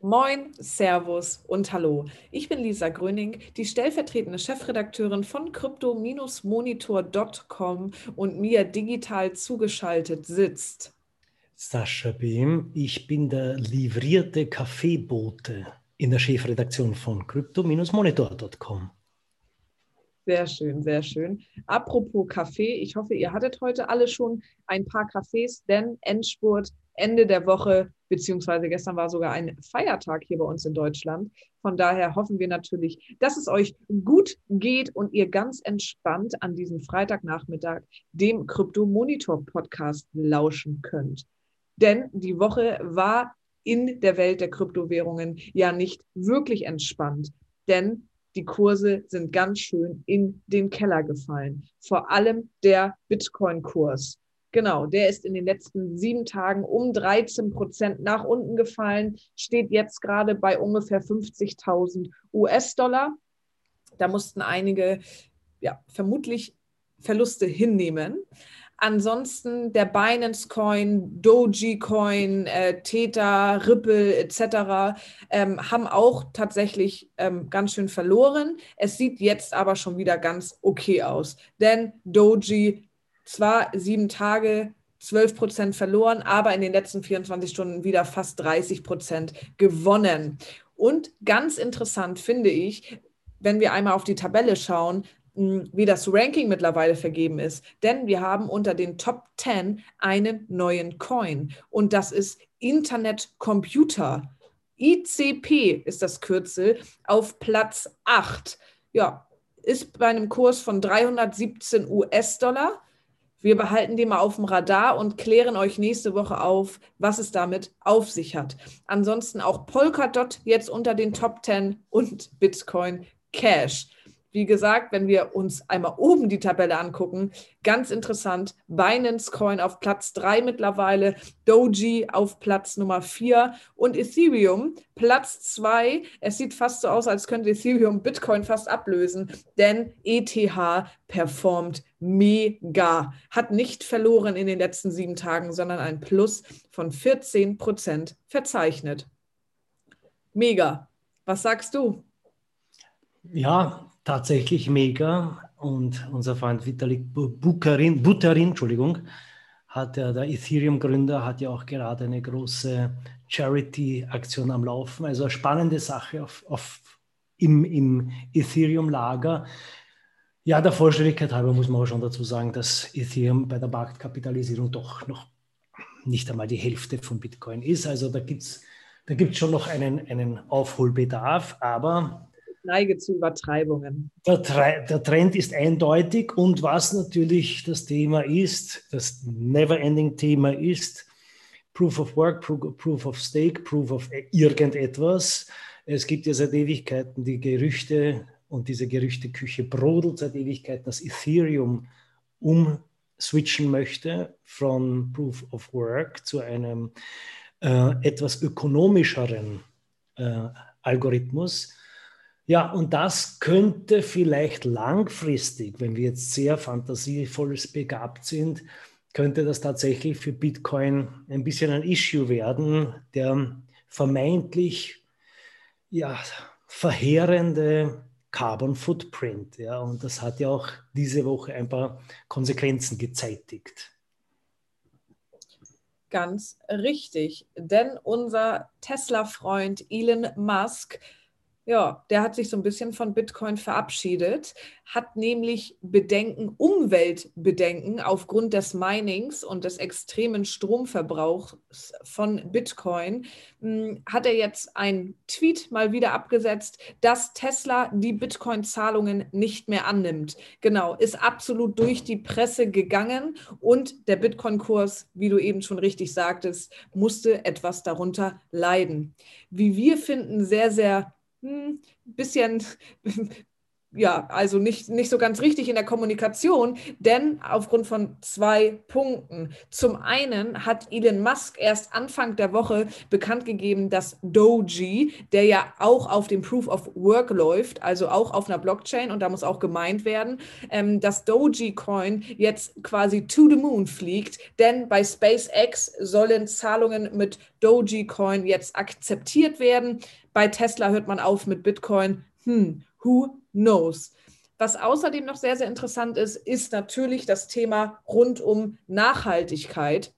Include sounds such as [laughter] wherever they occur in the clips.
Moin, Servus und Hallo. Ich bin Lisa Gröning, die stellvertretende Chefredakteurin von crypto-monitor.com und mir digital zugeschaltet sitzt. Sascha Behm, ich bin der livrierte Kaffeebote in der Chefredaktion von crypto-monitor.com. Sehr schön, sehr schön. Apropos Kaffee, ich hoffe, ihr hattet heute alle schon ein paar Kaffees, denn Endspurt Ende der Woche, beziehungsweise gestern war sogar ein Feiertag hier bei uns in Deutschland. Von daher hoffen wir natürlich, dass es euch gut geht und ihr ganz entspannt an diesem Freitagnachmittag dem Krypto Monitor Podcast lauschen könnt. Denn die Woche war in der Welt der Kryptowährungen ja nicht wirklich entspannt. Denn die Kurse sind ganz schön in den Keller gefallen. Vor allem der Bitcoin-Kurs. Genau, der ist in den letzten sieben Tagen um 13 Prozent nach unten gefallen, steht jetzt gerade bei ungefähr 50.000 US-Dollar. Da mussten einige ja, vermutlich Verluste hinnehmen. Ansonsten der Binance Coin, Doji Coin, äh, Theta, Ripple etc. Ähm, haben auch tatsächlich ähm, ganz schön verloren. Es sieht jetzt aber schon wieder ganz okay aus, denn Doji zwar sieben Tage 12 Prozent verloren, aber in den letzten 24 Stunden wieder fast 30 Prozent gewonnen. Und ganz interessant finde ich, wenn wir einmal auf die Tabelle schauen, hm, wie das Ranking mittlerweile vergeben ist. Denn wir haben unter den Top 10 einen neuen Coin und das ist Internet Computer. ICP ist das Kürzel auf Platz 8. Ja, ist bei einem Kurs von 317 US-Dollar wir behalten die mal auf dem Radar und klären euch nächste Woche auf, was es damit auf sich hat. Ansonsten auch Polkadot jetzt unter den Top 10 und Bitcoin Cash. Wie gesagt, wenn wir uns einmal oben die Tabelle angucken, ganz interessant, Binance Coin auf Platz 3 mittlerweile, Doji auf Platz Nummer 4 und Ethereum Platz 2. Es sieht fast so aus, als könnte Ethereum Bitcoin fast ablösen, denn ETH performt mega, hat nicht verloren in den letzten sieben Tagen, sondern ein Plus von 14 Prozent verzeichnet. Mega. Was sagst du? Ja, tatsächlich mega. Und unser Freund Vitalik Buterin, Buterin Entschuldigung, hat ja, der Ethereum-Gründer, hat ja auch gerade eine große Charity-Aktion am Laufen. Also eine spannende Sache auf, auf, im, im Ethereum-Lager. Ja, der Vollständigkeit halber muss man aber schon dazu sagen, dass Ethereum bei der Marktkapitalisierung doch noch nicht einmal die Hälfte von Bitcoin ist. Also da gibt es da gibt's schon noch einen, einen Aufholbedarf, aber neige zu Übertreibungen. Der, der, Trend ist eindeutig und was natürlich das Thema ist, das Never-Ending-Thema ist, Proof of Work, Proof of Stake, Proof of irgendetwas. Es gibt ja seit Ewigkeiten die Gerüchte und diese Gerüchteküche brodelt seit Ewigkeiten, dass Ethereum umswitchen möchte von Proof of Work zu einem äh, etwas ökonomischeren äh, Algorithmus ja, und das könnte vielleicht langfristig, wenn wir jetzt sehr fantasievolles begabt sind, könnte das tatsächlich für Bitcoin ein bisschen ein Issue werden, der vermeintlich ja, verheerende Carbon Footprint. Ja, und das hat ja auch diese Woche ein paar Konsequenzen gezeitigt. Ganz richtig, denn unser Tesla-Freund Elon Musk ja, der hat sich so ein bisschen von Bitcoin verabschiedet, hat nämlich Bedenken, Umweltbedenken aufgrund des Minings und des extremen Stromverbrauchs von Bitcoin. Hm, hat er jetzt ein Tweet mal wieder abgesetzt, dass Tesla die Bitcoin-Zahlungen nicht mehr annimmt. Genau, ist absolut durch die Presse gegangen und der Bitcoin-Kurs, wie du eben schon richtig sagtest, musste etwas darunter leiden. Wie wir finden, sehr, sehr ein hm, bisschen ja, also nicht, nicht so ganz richtig in der Kommunikation, denn aufgrund von zwei Punkten. Zum einen hat Elon Musk erst Anfang der Woche bekannt gegeben, dass Doji, der ja auch auf dem Proof of Work läuft, also auch auf einer Blockchain, und da muss auch gemeint werden, ähm, dass Doji-Coin jetzt quasi to the moon fliegt, denn bei SpaceX sollen Zahlungen mit Doji-Coin jetzt akzeptiert werden. Bei Tesla hört man auf mit Bitcoin. Hm, who knows? Was außerdem noch sehr, sehr interessant ist, ist natürlich das Thema rund um Nachhaltigkeit.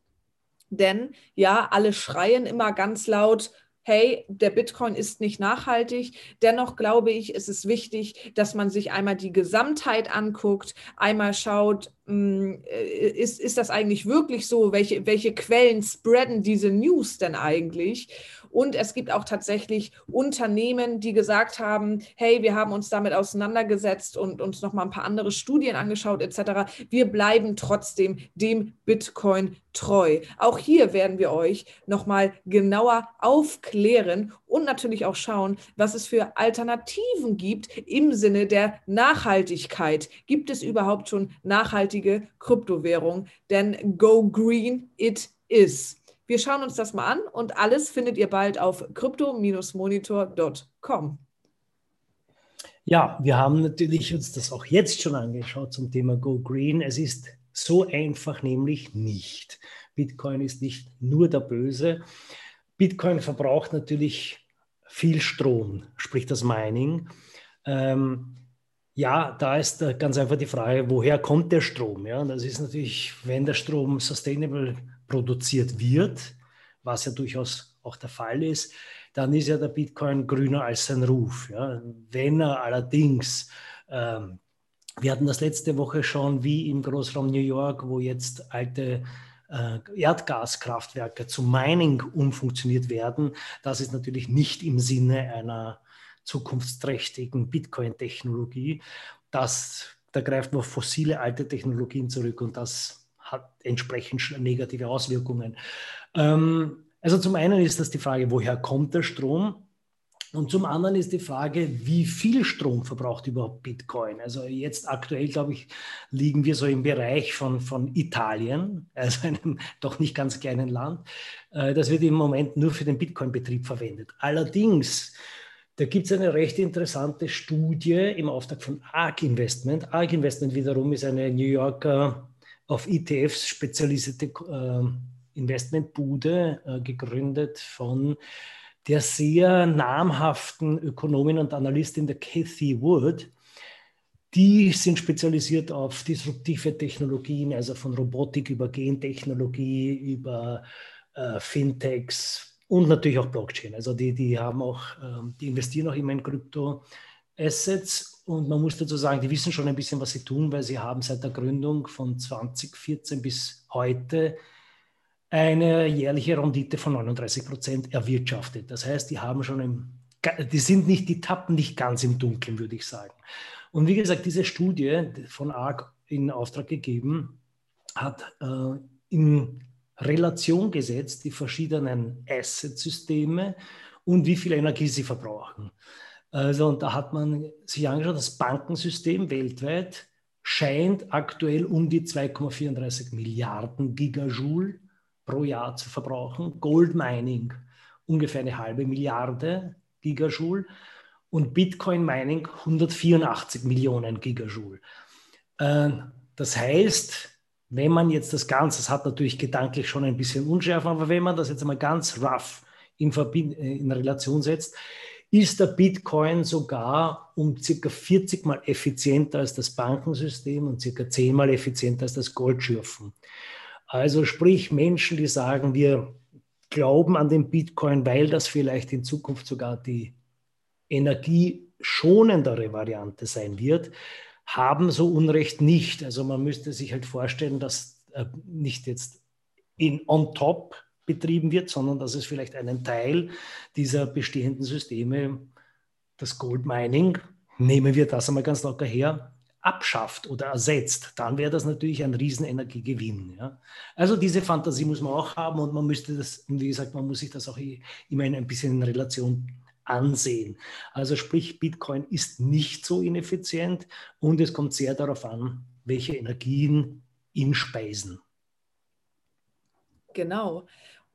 Denn ja, alle schreien immer ganz laut, hey, der Bitcoin ist nicht nachhaltig. Dennoch glaube ich, ist es wichtig, dass man sich einmal die Gesamtheit anguckt, einmal schaut, ist, ist das eigentlich wirklich so? Welche, welche Quellen spreaden diese News denn eigentlich? Und es gibt auch tatsächlich Unternehmen, die gesagt haben, hey, wir haben uns damit auseinandergesetzt und uns nochmal ein paar andere Studien angeschaut etc. Wir bleiben trotzdem dem Bitcoin treu. Auch hier werden wir euch nochmal genauer aufklären und natürlich auch schauen, was es für Alternativen gibt im Sinne der Nachhaltigkeit. Gibt es überhaupt schon nachhaltige Kryptowährung? Denn go green it is. Wir schauen uns das mal an und alles findet ihr bald auf crypto-monitor.com. Ja, wir haben natürlich uns das auch jetzt schon angeschaut zum Thema Go Green. Es ist so einfach nämlich nicht. Bitcoin ist nicht nur der Böse. Bitcoin verbraucht natürlich viel Strom, sprich das Mining. Ähm, ja, da ist ganz einfach die Frage, woher kommt der Strom? Ja, das ist natürlich, wenn der Strom sustainable produziert wird, was ja durchaus auch der Fall ist, dann ist ja der Bitcoin grüner als sein Ruf. Ja. Wenn er allerdings, ähm, wir hatten das letzte Woche schon, wie im Großraum New York, wo jetzt alte äh, Erdgaskraftwerke zum Mining umfunktioniert werden, das ist natürlich nicht im Sinne einer zukunftsträchtigen Bitcoin-Technologie. Da greift man auf fossile alte Technologien zurück und das hat entsprechend negative Auswirkungen. Ähm, also zum einen ist das die Frage, woher kommt der Strom? Und zum anderen ist die Frage, wie viel Strom verbraucht überhaupt Bitcoin? Also jetzt aktuell, glaube ich, liegen wir so im Bereich von, von Italien, also [laughs] einem doch nicht ganz kleinen Land. Äh, das wird im Moment nur für den Bitcoin-Betrieb verwendet. Allerdings, da gibt es eine recht interessante Studie im Auftrag von ARK Investment. ARK Investment wiederum ist eine New Yorker auf ETFs spezialisierte äh, Investmentbude, äh, gegründet von der sehr namhaften Ökonomin und Analystin der Cathy Wood. Die sind spezialisiert auf disruptive Technologien, also von Robotik über Gentechnologie, über äh, Fintechs und natürlich auch Blockchain. Also die, die haben auch, ähm, die investieren auch immer in Krypto-Assets und man muss dazu sagen, die wissen schon ein bisschen, was sie tun, weil sie haben seit der Gründung von 2014 bis heute eine jährliche Rendite von 39 Prozent erwirtschaftet. Das heißt, die haben schon im, die sind nicht, die tappen nicht ganz im Dunkeln, würde ich sagen. Und wie gesagt, diese Studie von ARC in Auftrag gegeben, hat äh, in Relation gesetzt die verschiedenen Asset-Systeme und wie viel Energie sie verbrauchen. Also, und da hat man sich angeschaut, das Bankensystem weltweit scheint aktuell um die 2,34 Milliarden Gigajoule pro Jahr zu verbrauchen. Gold Mining ungefähr eine halbe Milliarde Gigajoule und Bitcoin Mining 184 Millionen Gigajoule. Äh, das heißt, wenn man jetzt das Ganze, das hat natürlich gedanklich schon ein bisschen unschärfer, aber wenn man das jetzt einmal ganz rough in, Verbind in Relation setzt, ist der Bitcoin sogar um circa 40 mal effizienter als das Bankensystem und circa 10 mal effizienter als das Goldschürfen. Also sprich Menschen, die sagen, wir glauben an den Bitcoin, weil das vielleicht in Zukunft sogar die energieschonendere Variante sein wird, haben so Unrecht nicht. Also man müsste sich halt vorstellen, dass äh, nicht jetzt in on top betrieben wird, sondern dass es vielleicht einen Teil dieser bestehenden Systeme, das Gold Mining, nehmen wir das einmal ganz locker her, abschafft oder ersetzt, dann wäre das natürlich ein Riesenenergiegewinn. Ja? Also diese Fantasie muss man auch haben und man müsste das, wie gesagt, man muss sich das auch immer ein bisschen in Relation ansehen. Also sprich, Bitcoin ist nicht so ineffizient und es kommt sehr darauf an, welche Energien ihn speisen. Genau.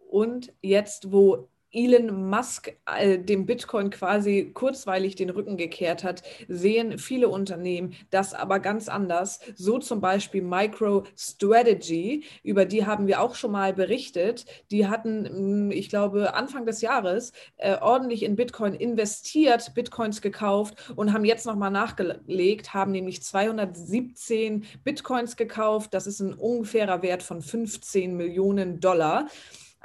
Und jetzt, wo Elon Musk äh, dem Bitcoin quasi kurzweilig den Rücken gekehrt hat, sehen viele Unternehmen das aber ganz anders. So zum Beispiel MicroStrategy, über die haben wir auch schon mal berichtet. Die hatten, hm, ich glaube, Anfang des Jahres äh, ordentlich in Bitcoin investiert, Bitcoins gekauft und haben jetzt nochmal nachgelegt, haben nämlich 217 Bitcoins gekauft. Das ist ein ungefährer Wert von 15 Millionen Dollar.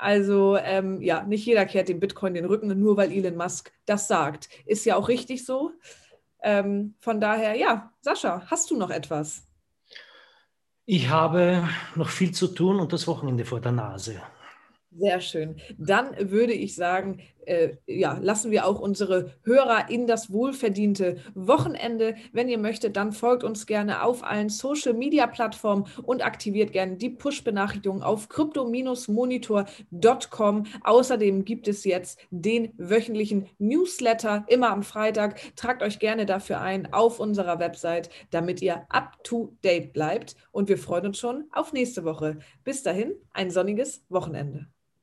Also ähm, ja, nicht jeder kehrt dem Bitcoin den Rücken, nur weil Elon Musk das sagt. Ist ja auch richtig so. Ähm, von daher, ja, Sascha, hast du noch etwas? Ich habe noch viel zu tun und das Wochenende vor der Nase. Sehr schön. Dann würde ich sagen, äh, ja, lassen wir auch unsere Hörer in das wohlverdiente Wochenende. Wenn ihr möchtet, dann folgt uns gerne auf allen Social Media Plattformen und aktiviert gerne die Push-Benachrichtigung auf crypto-monitor.com. Außerdem gibt es jetzt den wöchentlichen Newsletter immer am Freitag. Tragt euch gerne dafür ein auf unserer Website, damit ihr up to date bleibt. Und wir freuen uns schon auf nächste Woche. Bis dahin, ein sonniges Wochenende.